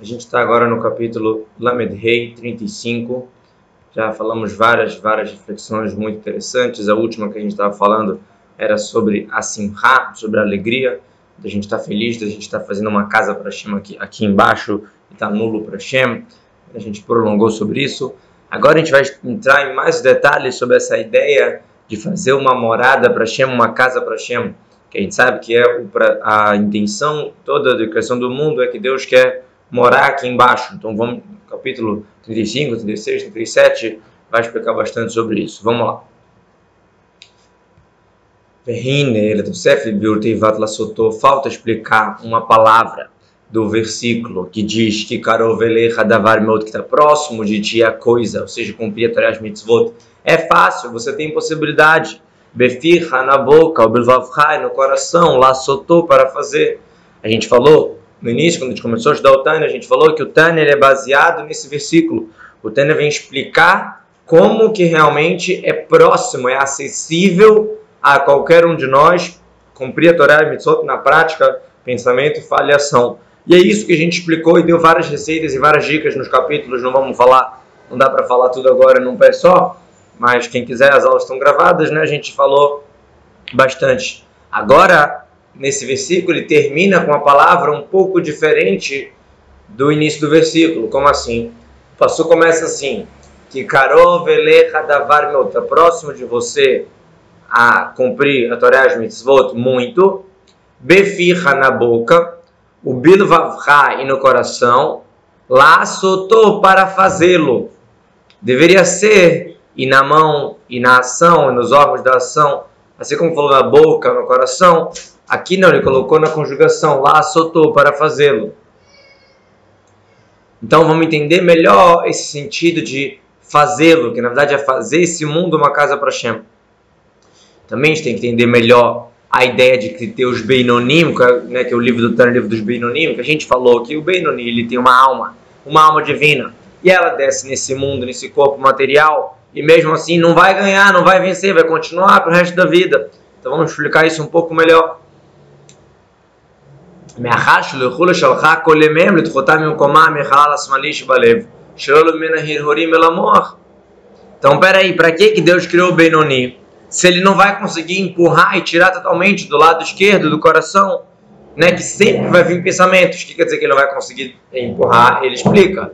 A gente está agora no capítulo Lamed Rei 35. Já falamos várias, várias reflexões muito interessantes. A última que a gente estava falando era sobre a Simha, sobre a alegria, da gente estar tá feliz, da gente estar tá fazendo uma casa para Shem aqui, aqui embaixo e está nulo para Shem. A gente prolongou sobre isso. Agora a gente vai entrar em mais detalhes sobre essa ideia de fazer uma morada para Shem, uma casa para Shem que a gente sabe que é a intenção toda da criação do mundo é que Deus quer morar aqui embaixo. Então vamos, capítulo 35, 36, 37, vai explicar bastante sobre isso. Vamos lá. Falta explicar uma palavra do versículo que diz que Karovelecha Davar Meot, que está próximo de ti a coisa, ou seja, cumprir a Torah Mitzvot. É fácil, você tem possibilidade befirra na boca, o no coração, lá soltou para fazer. A gente falou no início, quando a gente começou a estudar o Tânia, a gente falou que o Tânia é baseado nesse versículo. O Tânia vem explicar como que realmente é próximo, é acessível a qualquer um de nós cumprir a Torá e Mitzvot na prática, pensamento, fala e ação. E é isso que a gente explicou e deu várias receitas e várias dicas nos capítulos, não vamos falar, não dá para falar tudo agora num pé só, mas quem quiser, as aulas estão gravadas, né? A gente falou bastante. Agora, nesse versículo, ele termina com uma palavra um pouco diferente do início do versículo. Como assim? O pastor começa assim: que Karov elecha davar está próximo de você a cumprir a Torá mitzvot muito, befirra na boca, o bilvavra e no coração, lá soltou para fazê-lo. Deveria ser e na mão, e na ação, e nos órgãos da ação, assim como falou na boca, no coração, aqui não, ele colocou na conjugação, lá soltou para fazê-lo. Então vamos entender melhor esse sentido de fazê-lo, que na verdade é fazer esse mundo uma casa para Shem. Também a gente tem que entender melhor a ideia de que ter os Beinonim, né, que é o livro do Tânia, livro dos Beinonim, que a gente falou que o Benoni ele tem uma alma, uma alma divina, e ela desce nesse mundo, nesse corpo material, e mesmo assim não vai ganhar, não vai vencer, vai continuar para o resto da vida. Então vamos explicar isso um pouco melhor. Então, peraí, para que, que Deus criou o Benoni? Se ele não vai conseguir empurrar e tirar totalmente do lado esquerdo do coração, né, que sempre vai vir pensamentos, o que quer dizer que ele não vai conseguir empurrar? Ele explica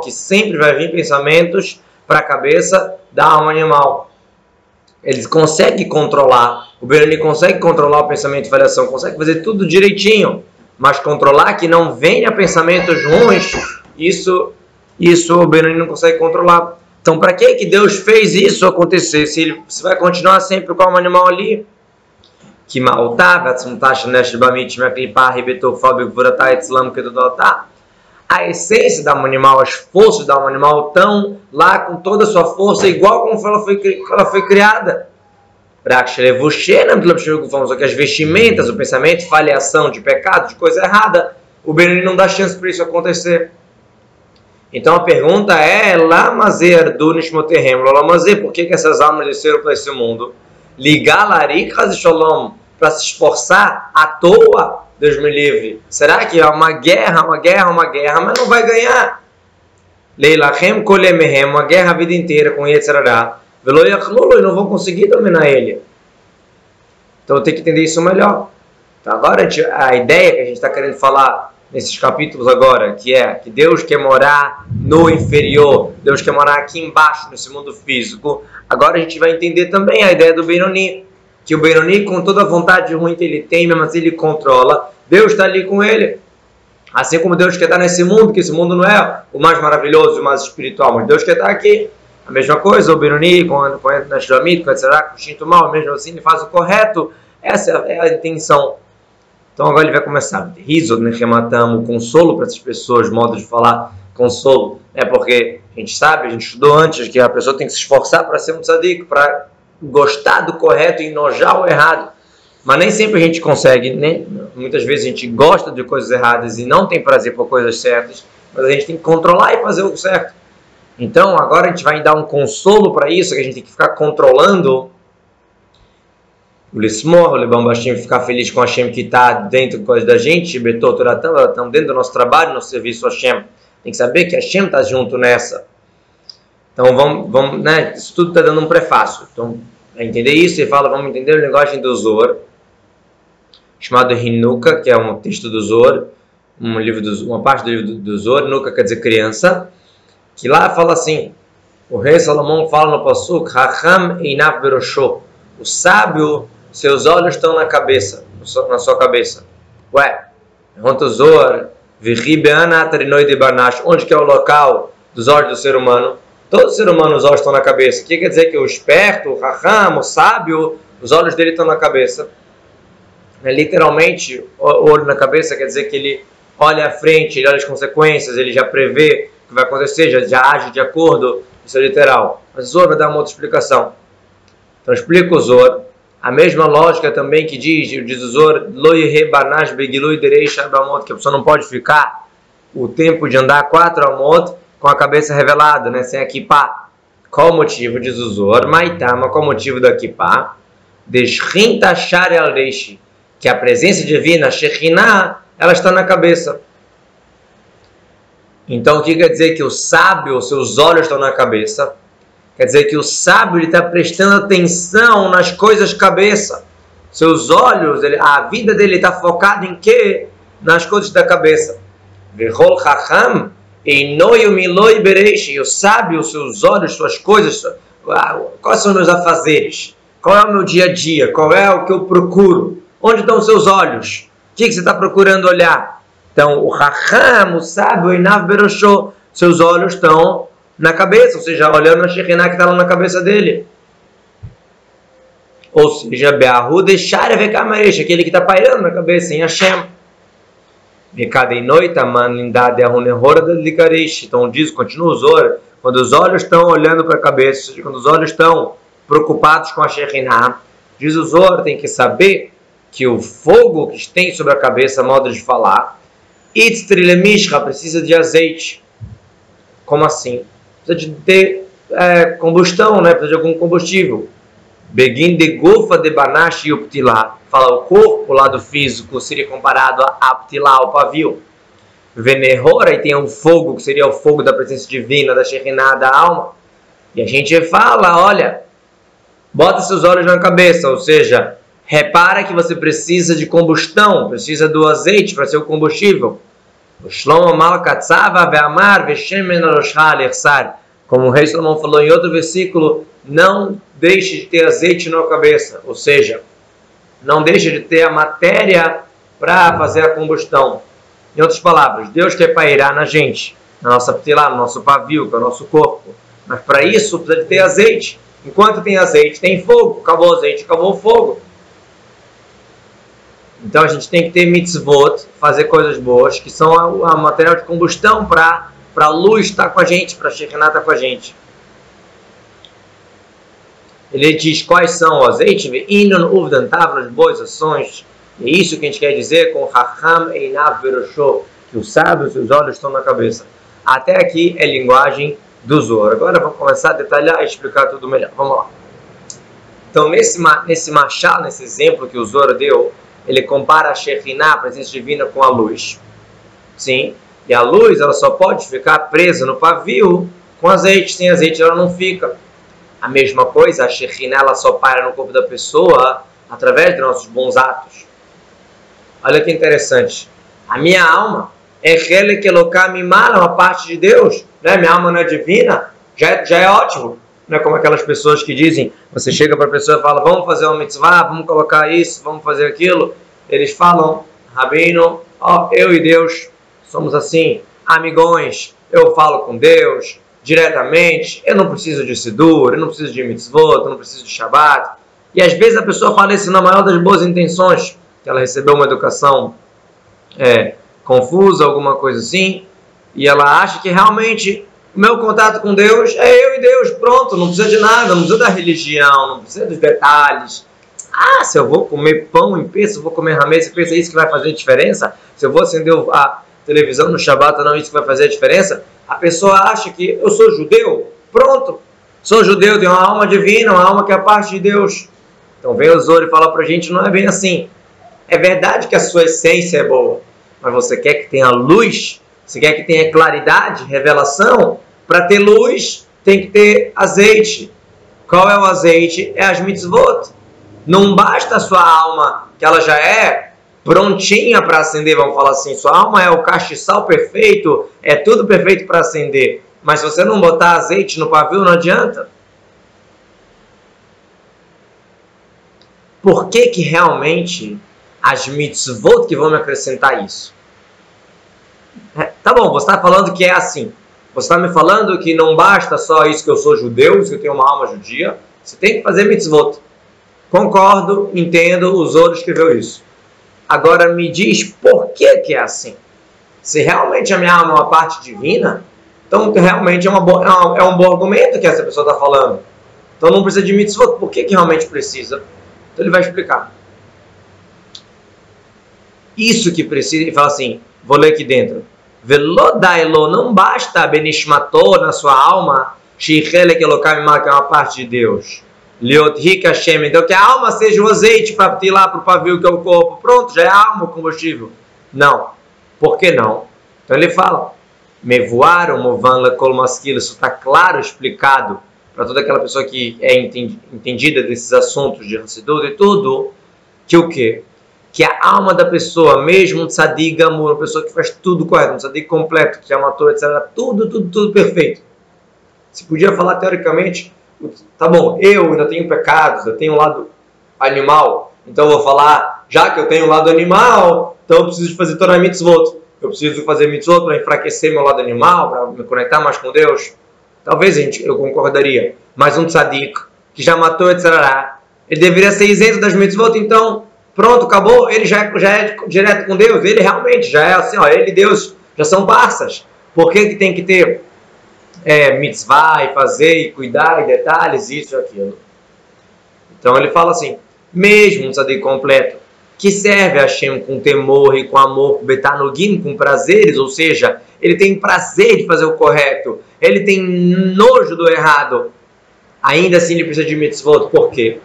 que sempre vai vir pensamentos para a cabeça da alma animal. Eles conseguem controlar, o Benoni consegue controlar o pensamento de variação, consegue fazer tudo direitinho, mas controlar que não venha pensamentos ruins, isso, isso o Benoni não consegue controlar. Então, para que que Deus fez isso acontecer? Se ele se vai continuar sempre com o animal ali, que maltava, que tudo a essência da alma animal, as forças da alma animal estão lá com toda a sua força, igual como ela foi, ela foi criada. Só que as vestimentas, o pensamento, falhação de pecado, de coisa errada, o Benoni não dá chance para isso acontecer. Então a pergunta é: Lamazer Dunishmoterrem, Lamazer, por que, que essas almas desceram para esse mundo? Ligar Larik Shalom para se esforçar à toa Deus me livre. Será que é uma guerra, uma guerra, uma guerra, mas não vai ganhar? Leilachem kolemehem, uma guerra a vida inteira com Yetzirará. Velo yachlulu, e não vão conseguir dominar ele. Então tem que entender isso melhor. Então, agora a ideia que a gente está querendo falar nesses capítulos agora, que é que Deus quer morar no inferior, Deus quer morar aqui embaixo, nesse mundo físico. Agora a gente vai entender também a ideia do Benoni que o Benoni, com toda a vontade ruim que ele tem, mesmo assim ele controla, Deus está ali com ele. Assim como Deus quer estar nesse mundo, que esse mundo não é o mais maravilhoso, o mais espiritual, mas Deus quer estar aqui. A mesma coisa, o Benoni, quando entra na Shlamit, com o com o instinto mal, mesmo assim ele faz o correto. Essa é a intenção. Então agora ele vai começar. Riso, Nehematam, o consolo para essas pessoas, modo de falar consolo. É porque a gente sabe, a gente estudou antes que a pessoa tem que se esforçar para ser um tzadik, para gostar do correto e enojar o errado. Mas nem sempre a gente consegue, né? muitas vezes a gente gosta de coisas erradas e não tem prazer por coisas certas, mas a gente tem que controlar e fazer o certo. Então agora a gente vai dar um consolo para isso, que a gente tem que ficar controlando o Lismor, o Lebam Bashim, ficar feliz com a Hashem que está dentro da gente, Betot Toratam, elas estão dentro do nosso trabalho, nosso serviço a Hashem. Tem que saber que a Hashem está junto nessa. Então vamos, vamos né, isso tudo está dando um prefácio. Então, a entender isso, ele fala, vamos entender o linguagem do Zor, chamado Hinuka, que é um texto do Zor, um livro do, uma parte do livro do, do Zor, Nuka quer dizer criança, que lá fala assim, o rei Salomão fala no Pasuk, Hacham Einav Berosho, o sábio, seus olhos estão na cabeça, na sua cabeça. Ué, pergunta o Zor, onde que é o local dos olhos do ser humano? Todo ser humano os olhos estão na cabeça. O que quer dizer que o esperto, o raham, o sábio, os olhos dele estão na cabeça? É, literalmente, o olho na cabeça quer dizer que ele olha à frente, ele olha as consequências, ele já prevê que vai acontecer, já, já age de acordo. Isso é literal. Mas Zor vai dar uma outra explicação. Então explica o Zor. A mesma lógica também que diz, diz o Zor, que a pessoa não pode ficar o tempo de andar quatro amot com a cabeça revelada, né, sem kippah. Qual o motivo, diz o Zor? Maitama, qual o motivo da kippah? Desrinta shari al que a presença divina, Shekhinah, ela está na cabeça. Então, o que quer dizer que o sábio, seus olhos estão na cabeça? Quer dizer que o sábio está prestando atenção nas coisas cabeça. Seus olhos, ele, a vida dele está focada em quê? Nas coisas da cabeça. Vehol Chacham, e o sábio, seus olhos, suas coisas, quais são meus afazeres? Qual é o meu dia a dia? Qual é o que eu procuro? Onde estão os seus olhos? O que, você está procurando olhar? Então, o Raham, o sábio, Inav Berosho, seus olhos estão na cabeça, ou seja, olhando a Shekhinah que está lá na cabeça dele. Ou seja, Beahu deixar Vekamaresh, aquele que está pairando na cabeça, em Hashem. Então diz, continua o Zor, quando os olhos estão olhando para a cabeça, ou seja, quando os olhos estão preocupados com a Shekhinah, diz o Zor, tem que saber que o fogo que tem sobre a cabeça, modo de falar, Itztrilemishra precisa de azeite. Como assim? Precisa de ter é, combustão, né? precisa de algum combustível. Begin de gofa de banash e. Fala o corpo, o lado físico, seria comparado a aptilá, o pavio. Venerora, e tem o fogo, que seria o fogo da presença divina, da Shekhinah, da alma. E a gente fala, olha, bota seus olhos na cabeça, ou seja, repara que você precisa de combustão, precisa do azeite para ser o combustível. Como o rei Salomão falou em outro versículo, não deixe de ter azeite na cabeça, ou seja, não deixe de ter a matéria para fazer a combustão. Em outras palavras, Deus quer pairar na gente, na nossa ptilá, no nosso pavio, que é o nosso corpo. Mas para isso precisa de ter azeite. Enquanto tem azeite, tem fogo. Acabou o azeite, acabou o fogo. Então a gente tem que ter mitzvot, fazer coisas boas, que são a material de combustão para a luz estar com a gente, para a Shekinah estar com a gente. Ele diz quais são o azeite, inon uvdan tavlas, boas ações. É isso que a gente quer dizer com Raham Einav Berosho, que o sábio, seus olhos estão na cabeça. Até aqui é linguagem do Zohar. Agora vamos começar a detalhar e explicar tudo melhor. Vamos lá. Então, nesse, nesse machado, nesse exemplo que o Zohar deu, ele compara a Shekhinah, a presença divina, com a luz. Sim, e a luz ela só pode ficar presa no pavio com azeite. Sem azeite ela não fica. A mesma coisa, a Shekhinah ela só para no corpo da pessoa através de nossos bons atos. Olha que interessante. A minha alma é mimala, uma parte de Deus. Né? Minha alma não é divina, já, já é ótimo. Não é como aquelas pessoas que dizem, você chega para a pessoa e fala, vamos fazer uma mitzvah, vamos colocar isso, vamos fazer aquilo. Eles falam, Rabino, ó, eu e Deus somos assim, amigões, eu falo com Deus diretamente, eu não preciso de Sidur, eu não preciso de mitzvot, eu não preciso de Shabbat. E às vezes a pessoa fala isso na maior das boas intenções, que ela recebeu uma educação é, confusa, alguma coisa assim, e ela acha que realmente o meu contato com Deus é eu e Deus, pronto, não precisa de nada, não precisa da religião, não precisa dos detalhes. Ah, se eu vou comer pão em peso, se eu vou comer ramê, você pensa isso que vai fazer diferença? Se eu vou acender a televisão no Shabat, não, isso que vai fazer a diferença? A pessoa acha que eu sou judeu, pronto, sou judeu, tenho uma alma divina, uma alma que é a parte de Deus. Então vem o Zoro e fala pra gente, não é bem assim. É verdade que a sua essência é boa, mas você quer que tenha luz, você quer que tenha claridade, revelação. Para ter luz, tem que ter azeite. Qual é o azeite? É as mitzvot. Não basta a sua alma, que ela já é prontinha para acender, vamos falar assim. Sua alma é o castiçal perfeito, é tudo perfeito para acender. Mas se você não botar azeite no pavio, não adianta. Por que que realmente as mitzvot que vão me acrescentar isso? É, tá bom, você está falando que é assim. Você está me falando que não basta só isso que eu sou judeu, que eu tenho uma alma judia. Você tem que fazer mitzvot. Concordo, entendo, o Zoro escreveu isso. Agora me diz por que, que é assim. Se realmente a minha alma é uma parte divina, então realmente é, uma bo... é um bom argumento que essa pessoa está falando. Então não precisa de mitzvot. Por que, que realmente precisa? Então ele vai explicar. Isso que precisa, ele fala assim, vou ler aqui dentro. Velodailo, não basta benishmato na sua alma, shichelek elokam que é uma parte de Deus. Liot Hashem, então que a alma seja o azeite para ir lá para o pavio que é o corpo. Pronto, já é a alma o combustível. Não. Por que não? Então ele fala, lekol maskil, isso está claro, explicado para toda aquela pessoa que é entendida desses assuntos de Hassidut e tudo, que o quê? Que a alma da pessoa, mesmo um tzadik amor, uma pessoa que faz tudo correto, um tzadik completo, que já matou, etc., tudo, tudo, tudo perfeito. Se podia falar teoricamente, tá bom, eu ainda tenho pecados, eu tenho um lado animal, então eu vou falar, já que eu tenho um lado animal, então eu preciso fazer Torah Mitzvot. Eu preciso fazer mitzvot para enfraquecer meu lado animal, para me conectar mais com Deus. Talvez gente, eu concordaria. Mas um tzadik que já matou etc. Ele deveria ser isento das mitzvot, então pronto, acabou. Ele já é, já é direto com Deus. Ele realmente já é assim, ó, ele e Deus já são parças. Por que, que tem que ter é, mitzvah e fazer e cuidar e detalhes, isso e aquilo? Então ele fala assim, mesmo um tzadik completo, que serve a Hashem com temor e com amor, betanogim, com prazeres, ou seja, ele tem prazer de fazer o correto, ele tem nojo do errado, ainda assim ele precisa de mitzvot. Por quê?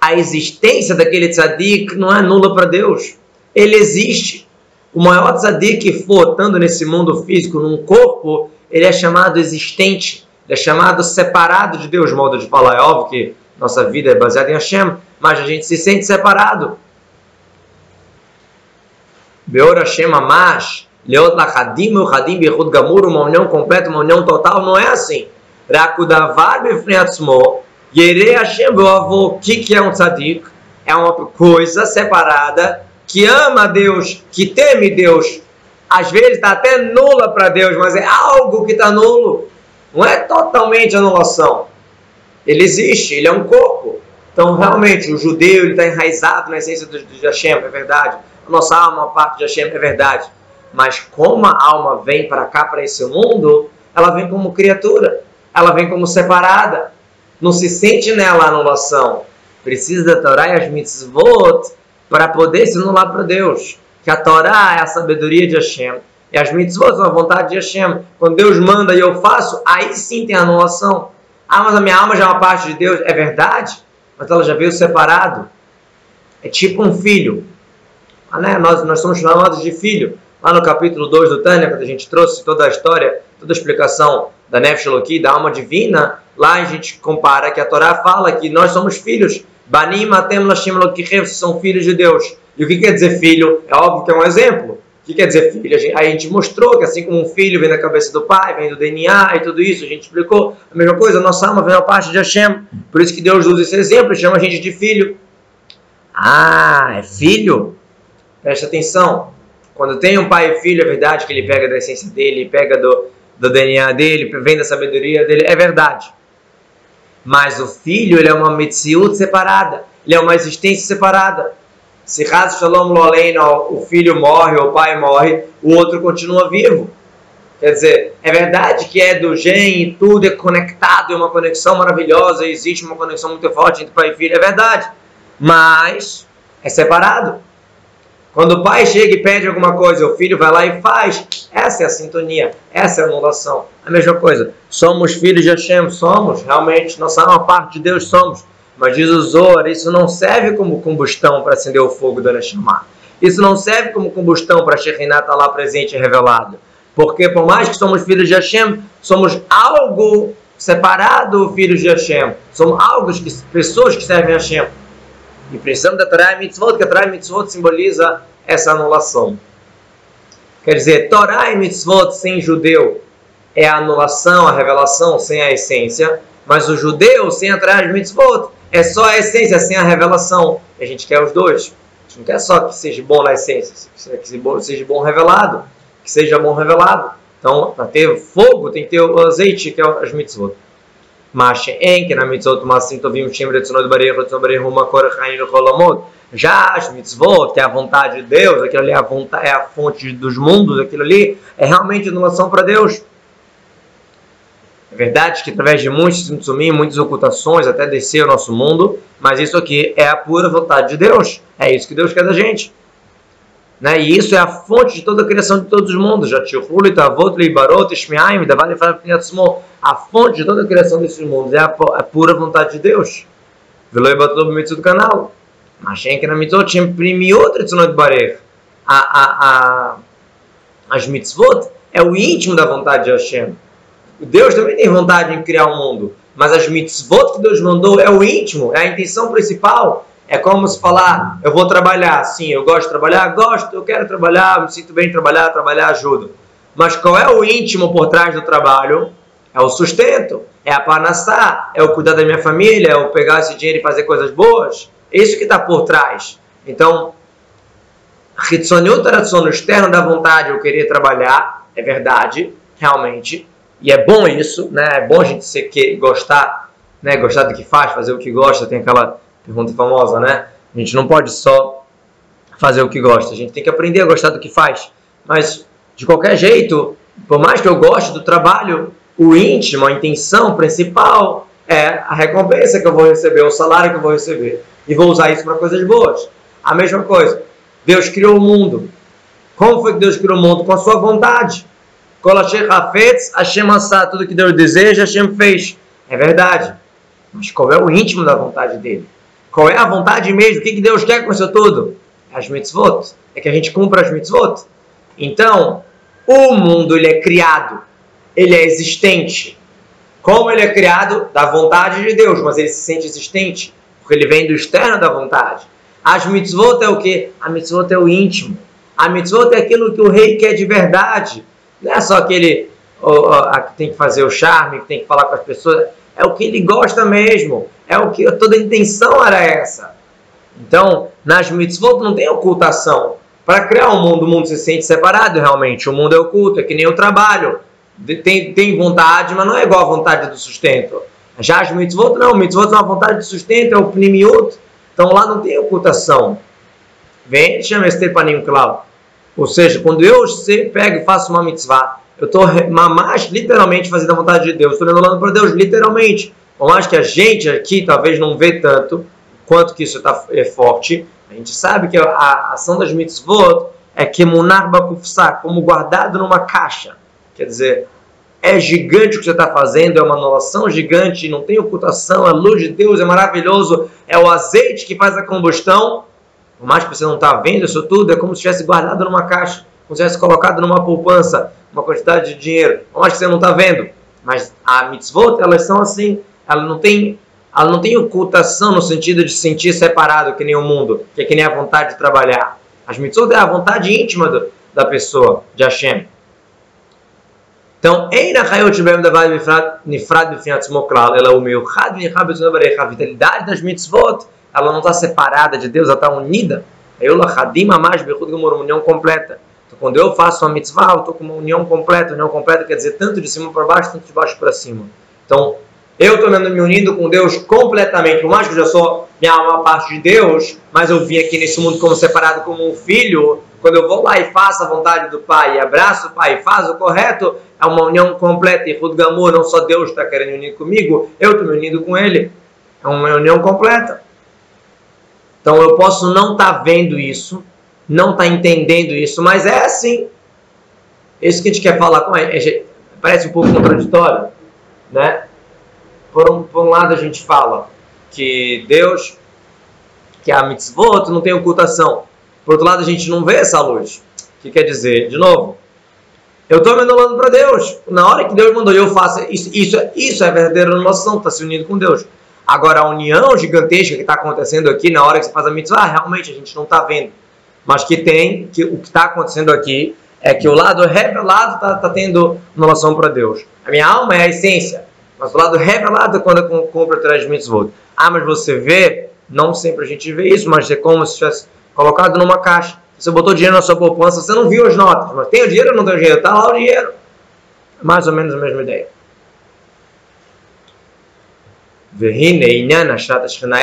A existência daquele tzadik não é nula para Deus. Ele existe. O maior tzadik flotando nesse mundo físico, num corpo, ele é chamado existente. Ele é chamado separado de Deus, modo de falar. É óbvio que nossa vida é baseada em Hashem, mas a gente se sente separado. Beor Hashem Amash, Leot Lachadim, uma união completa, uma união total, não é assim. Rakudavar Befneatzmo, Yere Hashem, o que, que é um tzadik? É uma coisa separada que ama Deus, que teme Deus. Às vezes está até nula para Deus, mas é algo que está nulo. Não é totalmente anulação. Ele existe, ele é um corpo. Então, realmente, o judeu está enraizado na essência de Hashem, é verdade a nossa alma uma parte de Hashem, é verdade. Mas como a alma vem para cá, para esse mundo, ela vem como criatura, ela vem como separada. Não se sente nela a anulação. Precisa da Torá e as mitzvot para poder se anular para Deus. Que a Torá é a sabedoria de Hashem. E as mitzvot são a vontade de Hashem. Quando Deus manda e eu faço, aí sim tem anulação. Ah, mas a minha alma já é uma parte de Deus. É verdade, mas ela já veio separado. É tipo um filho ah, né? nós, nós somos chamados de filho. Lá no capítulo 2 do Tânia, quando a gente trouxe toda a história, toda a explicação da Nefesh da alma divina, lá a gente compara que a Torá fala que nós somos filhos. Banim Atem Lashim são filhos de Deus. E o que quer dizer filho? É óbvio que é um exemplo. O que quer dizer filho? A gente, mostrou que assim como um filho vem da cabeça do pai, vem do DNA e tudo isso, a gente explicou. A mesma coisa, a nossa alma vem da parte de Hashem. Por isso que Deus usa esse exemplo e chama a gente de filho. Ah, é filho? Preste atenção. Quando tem um pai e filho, é verdade que ele pega da essência dele, pega do, do DNA dele, vem da sabedoria dele, é verdade. Mas o filho, ele é uma mitziut separada, ele é uma existência separada. Se Raz Shalom Loleino, o filho morre, o pai morre, o outro continua vivo. Quer dizer, é verdade que é do gene, tudo é conectado, é uma conexão maravilhosa, existe uma conexão muito forte entre pai e filho, é verdade. Mas é separado. Quando o pai chega e pede alguma coisa, o filho vai lá e faz. Essa é a sintonia, essa é a anulação. A mesma coisa, somos filhos de Hashem, somos, realmente, nossa alma parte de Deus somos. Mas diz o Zohar, isso não serve como combustão para acender o fogo da Neshama. Isso não serve como combustão para a Shekhinah estar lá presente e revelado. Porque por mais que somos filhos de Hashem, somos algo separado filhos de Hashem. Somos algo que, pessoas que servem a Hashem. E precisamos da Torá e Mitzvot, que a Torá e Mitzvot simboliza essa anulação. Quer dizer, Torá e Mitzvot sem judeu é a anulação, a revelação sem a essência, mas o judeu sem a Torá e Mitzvot é só a essência sem a revelação. E a gente quer os dois. A gente não quer só que seja bom na essência, que seja bom revelado, que seja bom revelado. Então, para ter fogo, tem que ter o azeite, que é as mitzvot. Em que na mitzvot masim tovim shim retzonot barech retzonot barech uma cor chayin cholamot. Já as mitzvot, que é a vontade de Deus, aquilo ali é a, vontade, é a fonte dos mundos, aquilo ali é realmente anulação para Deus. É verdade que através de muitos tzimtzumim, muitas ocultações, até descer o nosso mundo, mas isso aqui é a pura vontade de Deus. É isso que Deus quer da gente. Né? E isso é a fonte de toda a criação de todos os mundos. A fonte de toda a criação desses mundos é a, pura vontade de Deus. do canal. De. A, a, a, as mitzvot é o íntimo da vontade de Hashem. Deus também tem vontade em criar o um mundo, mas as mitzvot que Deus mandou é o íntimo, é a intenção principal. É como se falar, eu vou trabalhar, sim, eu gosto de trabalhar, gosto, eu quero trabalhar, me sinto bem em trabalhar, trabalhar ajuda. Mas qual é o íntimo por trás do trabalho? É o sustento, é a panassá, é o cuidar da minha família, é o pegar esse dinheiro e fazer coisas boas. É isso que está por trás. Então, no externo da vontade, eu querer trabalhar, é verdade, realmente, e é bom isso, né? É bom a gente ser que, gostar, né? Gostar do que faz, fazer o que gosta, tem aquela Pergunta famosa, né? A gente não pode só fazer o que gosta, a gente tem que aprender a gostar do que faz. Mas, de qualquer jeito, por mais que eu goste do trabalho, o íntimo, a intenção principal é a recompensa que eu vou receber, o salário que eu vou receber. E vou usar isso para coisas boas. A mesma coisa. Deus criou o mundo. Como foi que Deus criou o mundo? Com a sua vontade. Hashem tudo que Deus deseja, Hashem fez. É verdade. Mas qual é o íntimo da vontade dele? Qual é a vontade mesmo? O que Deus quer com isso tudo? As mitzvot. É que a gente cumpra as mitzvot. Então, o mundo ele é criado, ele é existente. Como ele é criado? Da vontade de Deus, mas ele se sente existente, porque ele vem do externo da vontade. As mitzvot é o que? A mitzvot é o íntimo. A mitzvot é aquilo que o rei quer de verdade. Não é só aquele que tem que fazer o charme, que tem que falar com as pessoas é o que ele gosta mesmo, é o que toda a intenção era essa. Então, nas mitzvot não tem ocultação. Para criar um mundo, o mundo se sente separado realmente. O mundo é oculto, é que nem o trabalho. Tem, tem vontade, mas não é igual a vontade do sustento. Já as mitzvot não, mitzvot é uma vontade de sustento, é o pnimiut. Então lá não tem ocultação. Vem, chama esse paninho claro. Ou seja, quando eu pego e faço uma mitzvah, eu estou mais literalmente fazendo a vontade de Deus, estou anulando para Deus literalmente. Por mais que a gente aqui talvez não vê tanto quanto que isso tá, é forte, a gente sabe que a ação das mitzvot é que munar bakufsa, como guardado numa caixa. Quer dizer, é gigante o que você está fazendo, é uma anulação gigante, não tem ocultação, a luz de Deus é maravilhoso, é o azeite que faz a combustão. Por mais que você não está vendo isso tudo, é como se estivesse guardado numa caixa, como se estivesse colocado numa poupança uma quantidade de dinheiro, eu acho que você não está vendo, mas a mitzvot, elas são assim, ela não tem ela não tem ocultação no sentido de se sentir separado que nem o mundo, que é que nem a vontade de trabalhar. As mitzvot é a vontade íntima do, da pessoa, de Hashem. Então, Eina Hayot Bem Davad Nifrad Bifiatzmo Klal, ela é o meu a vitalidade das mitzvot, ela não está separada de Deus, ela está unida. Eu Hadim Amash Bechud uma união completa. Então, quando eu faço uma mitzvah, eu estou com uma união completa. União completa quer dizer tanto de cima para baixo, tanto de baixo para cima. Então, eu estou me unindo com Deus completamente. Por mais que eu já sou minha alma parte de Deus, mas eu vim aqui nesse mundo como separado como um filho. Quando eu vou lá e faço a vontade do Pai, abraço o Pai faço o correto, é uma união completa. E Rudgamur, não só Deus está querendo unir comigo, eu estou me unindo com Ele. É uma união completa. Então eu posso não estar tá vendo isso, não está entendendo isso, mas é assim. Isso que a gente quer falar com ele. Parece um pouco contraditório, né? Por um, por um lado a gente fala que Deus, que a mitzvot não tem ocultação. Por outro lado a gente não vê essa luz. O que quer dizer? De novo, eu estou me anulando para Deus. Na hora que Deus mandou eu faço isso, isso, isso é verdadeira anulação, está se unindo com Deus. Agora, a união gigantesca que está acontecendo aqui na hora que você faz a mitzvah, realmente a gente não está vendo. Mas que tem, que o que está acontecendo aqui é que o lado revelado está tá tendo anulação para Deus. A minha alma é a essência, mas o lado revelado é quando eu compro atrás de mitzvot. Ah, mas você vê, não sempre a gente vê isso, mas é como se tivesse colocado numa caixa. Você botou dinheiro na sua poupança, você não viu as notas, mas tem o dinheiro ou não tem o dinheiro? Está lá o dinheiro. Mais ou menos a mesma ideia.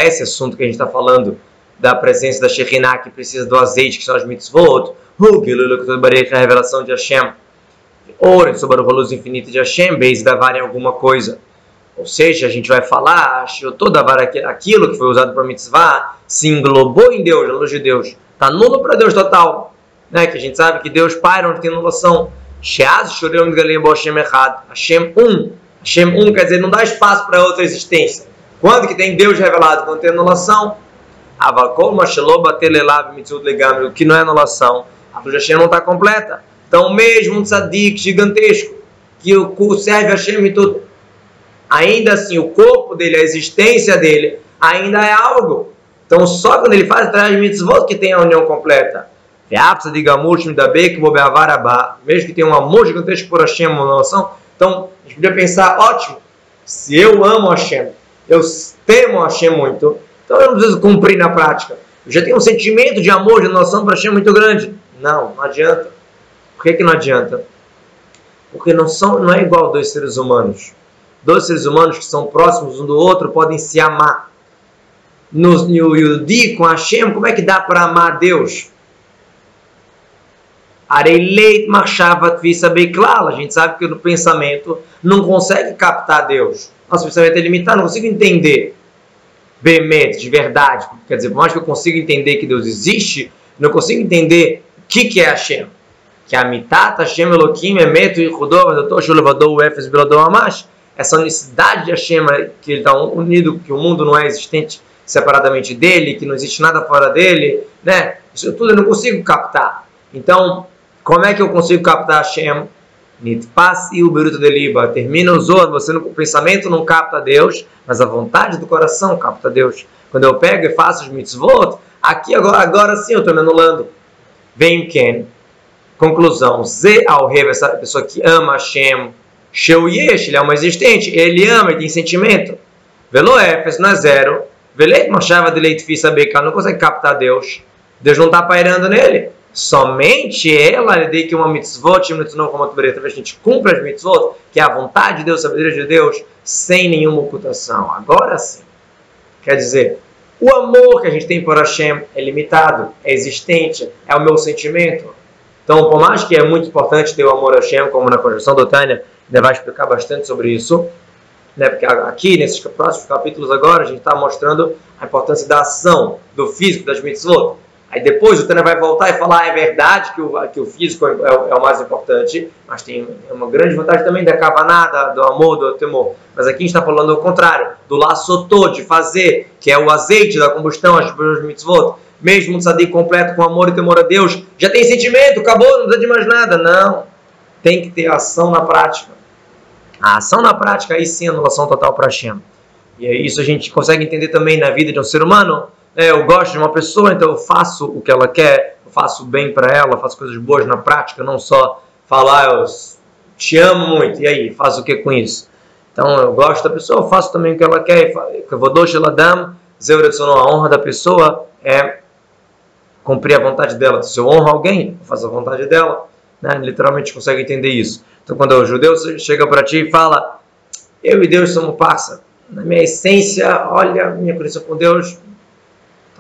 Esse assunto que a gente está falando da presença da Shekhinah que precisa do azeite, que são as mitzvot, a revelação de Hashem, ouro sobre a luz infinita de Hashem, beijo da vara em alguma coisa. Ou seja, a gente vai falar, toda vara aquilo que foi usado para mitzvah se englobou em Deus, a luz de Deus. Está nulo para Deus total. Né? Que a gente sabe que Deus Pai onde tem anulação. Hashem um. Hashem um quer dizer não dá espaço para outra existência. Quando que tem Deus revelado? Quando tem anulação. Avakol Masheloba Telelav Mitzut Legam. O que não é anulação. A de Hashem não está completa. Então, mesmo um tzadik gigantesco, que o serve a Hashem tudo, ainda assim, o corpo dele, a existência dele, ainda é algo. Então, só quando ele faz atrás de mitzvot que tem a união completa. Mesmo que tenha um amor gigantesco por Hashem, uma noção. Então, a gente podia pensar, ótimo, se eu amo Hashem, eu temo Hashem muito, então eu não preciso cumprir na prática. Eu já tenho um sentimento de amor, de noção para Hashem muito grande. Não, não adianta. Por que, que não adianta? Porque não, são, não é igual dois seres humanos. Dois seres humanos que são próximos um do outro podem se amar. No Yudi com Hashem, como é que dá para amar Deus? Areileit marchava A gente sabe que no pensamento não consegue captar Deus. Nosso pensamento é limitado, não consigo entender. Bemet, de verdade. Quer dizer, por mais que eu consiga entender que Deus existe, não consigo entender o que, que é Hashem. Que a mitat Hashem Elohim Emet Yichudov Adotor Shulevador Efes Belador Amash. Essa unicidade de Hashem, que ele está unido, que o mundo não é existente separadamente dele, que não existe nada fora dele, né? Isso tudo eu não consigo captar. Então, como é que eu consigo captar Hashem? Nitpas e o Beruto de Liba. Termina o Zohar, você no pensamento não capta Deus, mas a vontade do coração capta Deus. Quando eu pego e faço os mitzvot, aqui agora, agora sim eu estou me anulando. Vem Ken. Conclusão. Ze ao essa pessoa que ama Hashem. Sheu Yesh, ele é uma existente. Ele ama, ele tem sentimento. Velo Efes não é zero. Veleit Machava de leite Fissa não consegue captar Deus. Deus não está pairando nele. Somente ela lhe dei que uma mitzvot, a gente cumpre as mitzvot, que é a vontade de Deus, a sabedoria de Deus, sem nenhuma ocultação. Agora sim. Quer dizer, o amor que a gente tem por Hashem é limitado, é existente, é o meu sentimento. Então, por mais que é muito importante ter o amor a Hashem, como na conjunção do Tânia, ainda vai explicar bastante sobre isso, né? porque aqui, nesses próximos capítulos agora, a gente está mostrando a importância da ação, do físico, das mitzvot. Aí depois o Tânia vai voltar e falar, ah, é verdade que o, que o físico é, é, o mais importante, mas tem uma grande vantagem também da cavaná, do amor, do temor. Mas aqui a gente está falando o contrário, do laçotô, de fazer, que é o azeite da combustão, as mitzvot. Mesmo um tzadik completo com amor e temor a Deus, já tem sentimento, acabou, não precisa de mais nada. Não, tem que ter ação na prática. A ação na prática, aí sim, anulação total para Hashem. E é isso a gente consegue entender também na vida de um ser humano, é, eu gosto de uma pessoa, então eu faço o que ela quer, eu faço bem para ela, faço coisas boas na prática, não só falar eu te amo muito, e aí, faço o que com isso? Então eu gosto da pessoa, eu faço também o que ela quer, eu vou doce ela dam, a honra da pessoa é cumprir a vontade dela. Se eu honro alguém, eu faço a vontade dela. Né? Literalmente consegue entender isso. Então quando o judeu chega para ti e fala, eu e Deus somos parça, na minha essência, olha, minha conexão com Deus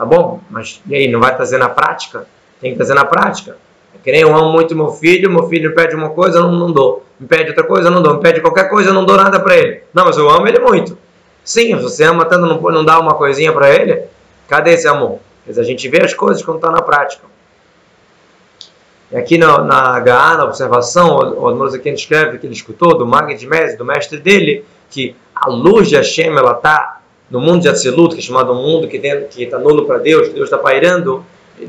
Tá bom? Mas e aí, não vai trazer na prática? Tem que trazer na prática. É que nem eu amo muito meu filho, meu filho me pede uma coisa, eu não, não dou. Me pede outra coisa, eu não dou. Me pede qualquer coisa, eu não dou nada para ele. Não, mas eu amo ele muito. Sim, você ama tanto, não, não dá uma coisinha para ele? Cadê esse amor? Mas a gente vê as coisas quando está na prática. E aqui na, na HA, na observação, o Admor aqui escreve que ele escutou do Mag de Mes, do mestre dele, que a luz de Hashem ela está no mundo de Atzilut, que é chamado mundo que está nulo para Deus, Deus está pairando,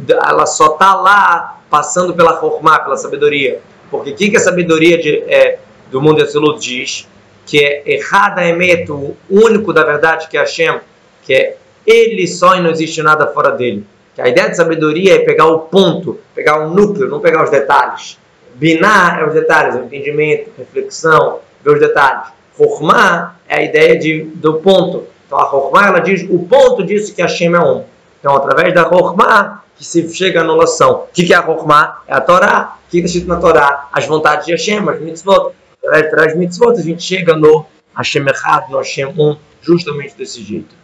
ela só está lá passando pela Chokhmah, pela sabedoria. Porque o que, que a sabedoria de, é, do mundo de Atzilut diz? Que é errada emet, o único da verdade que é Hashem, que é ele só e não existe nada fora dele. Que a ideia de sabedoria é pegar o ponto, pegar o núcleo, não pegar os detalhes. Binar é os detalhes, o entendimento, reflexão, ver os detalhes. Formar é a ideia de, do ponto. Então a Chokhmah, ela diz o ponto disso que Hashem é um. Então, através da Chokhmah, que se chega à anulação. O que é a Chokhmah? É a Torá. O que está escrito na Torá? As vontades de Hashem, as mitzvot. Através das mitzvot, a gente chega no Hashem errado, no Hashem um, justamente desse jeito.